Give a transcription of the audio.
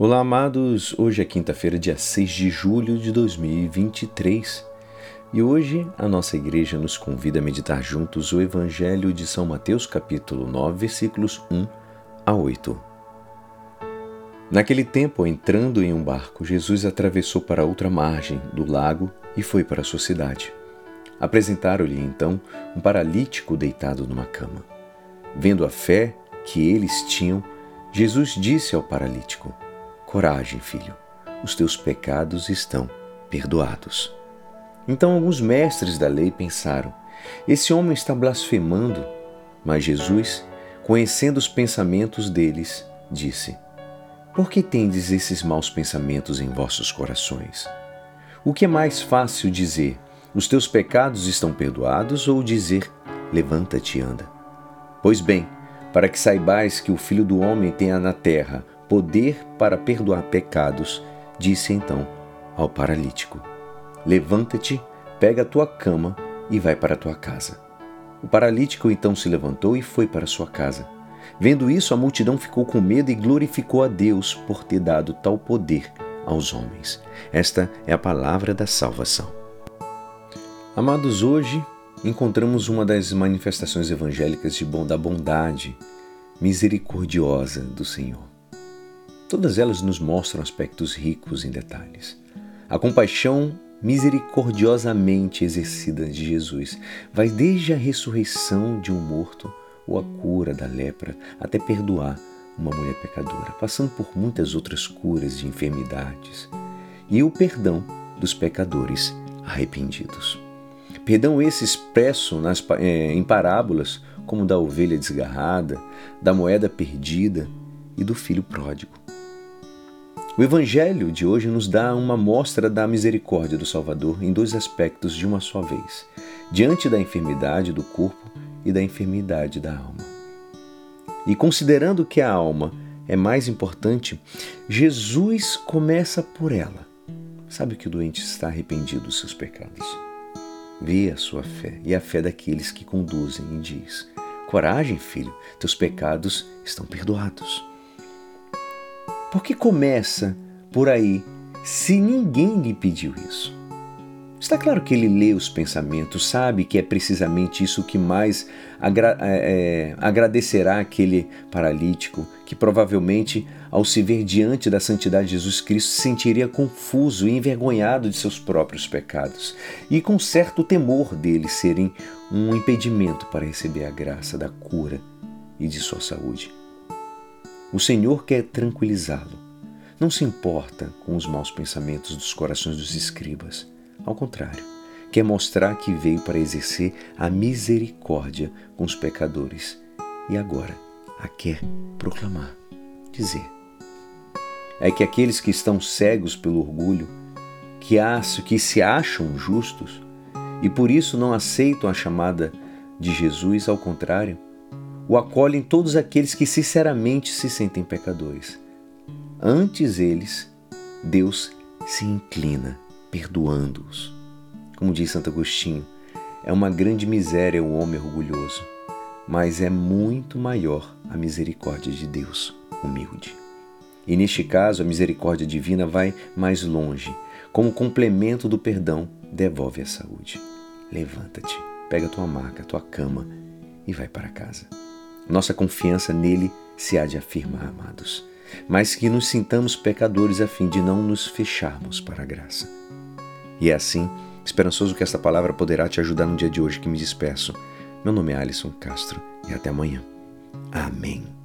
Olá, amados. Hoje é quinta-feira, dia 6 de julho de 2023. E hoje a nossa igreja nos convida a meditar juntos o Evangelho de São Mateus, capítulo 9, versículos 1 a 8. Naquele tempo, entrando em um barco, Jesus atravessou para outra margem do lago e foi para a sua cidade. Apresentaram-lhe então um paralítico deitado numa cama. Vendo a fé que eles tinham, Jesus disse ao paralítico: Coragem, filho, os teus pecados estão perdoados. Então alguns mestres da lei pensaram: esse homem está blasfemando. Mas Jesus, conhecendo os pensamentos deles, disse: Por que tendes esses maus pensamentos em vossos corações? O que é mais fácil dizer: Os teus pecados estão perdoados, ou dizer: Levanta-te e anda? Pois bem, para que saibais que o Filho do Homem tenha na terra poder para perdoar pecados, disse então ao paralítico: Levanta-te, pega a tua cama e vai para a tua casa. O paralítico então se levantou e foi para sua casa. Vendo isso, a multidão ficou com medo e glorificou a Deus por ter dado tal poder aos homens. Esta é a palavra da salvação. Amados, hoje encontramos uma das manifestações evangélicas de bom, da bondade misericordiosa do Senhor. Todas elas nos mostram aspectos ricos em detalhes. A compaixão misericordiosamente exercida de Jesus vai desde a ressurreição de um morto ou a cura da lepra até perdoar uma mulher pecadora, passando por muitas outras curas de enfermidades e o perdão dos pecadores arrependidos. Perdão esse expresso nas, é, em parábolas como da ovelha desgarrada, da moeda perdida e do filho pródigo. O Evangelho de hoje nos dá uma mostra da misericórdia do Salvador em dois aspectos de uma só vez: diante da enfermidade do corpo e da enfermidade da alma. E considerando que a alma é mais importante, Jesus começa por ela. Sabe que o doente está arrependido dos seus pecados. Vê a sua fé e a fé daqueles que conduzem e diz: Coragem, filho, teus pecados estão perdoados. Por que começa por aí se ninguém lhe pediu isso? Está claro que ele lê os pensamentos, sabe que é precisamente isso que mais agra é, é, agradecerá aquele paralítico, que provavelmente, ao se ver diante da santidade de Jesus Cristo, se sentiria confuso e envergonhado de seus próprios pecados, e com certo temor deles serem um impedimento para receber a graça da cura e de sua saúde. O Senhor quer tranquilizá-lo. Não se importa com os maus pensamentos dos corações dos escribas. Ao contrário, quer mostrar que veio para exercer a misericórdia com os pecadores e agora a quer proclamar, dizer. É que aqueles que estão cegos pelo orgulho, que, acham, que se acham justos e por isso não aceitam a chamada de Jesus, ao contrário, o acolhem todos aqueles que sinceramente se sentem pecadores. Antes eles, Deus se inclina, perdoando-os. Como diz Santo Agostinho, é uma grande miséria o homem orgulhoso, mas é muito maior a misericórdia de Deus, humilde. E neste caso, a misericórdia divina vai mais longe. Como complemento do perdão, devolve a saúde. Levanta-te, pega tua maca, tua cama e vai para casa. Nossa confiança nele se há de afirmar, amados, mas que nos sintamos pecadores a fim de não nos fecharmos para a graça. E é assim, esperançoso que esta palavra poderá te ajudar no dia de hoje que me despeço. Meu nome é Alisson Castro e até amanhã. Amém.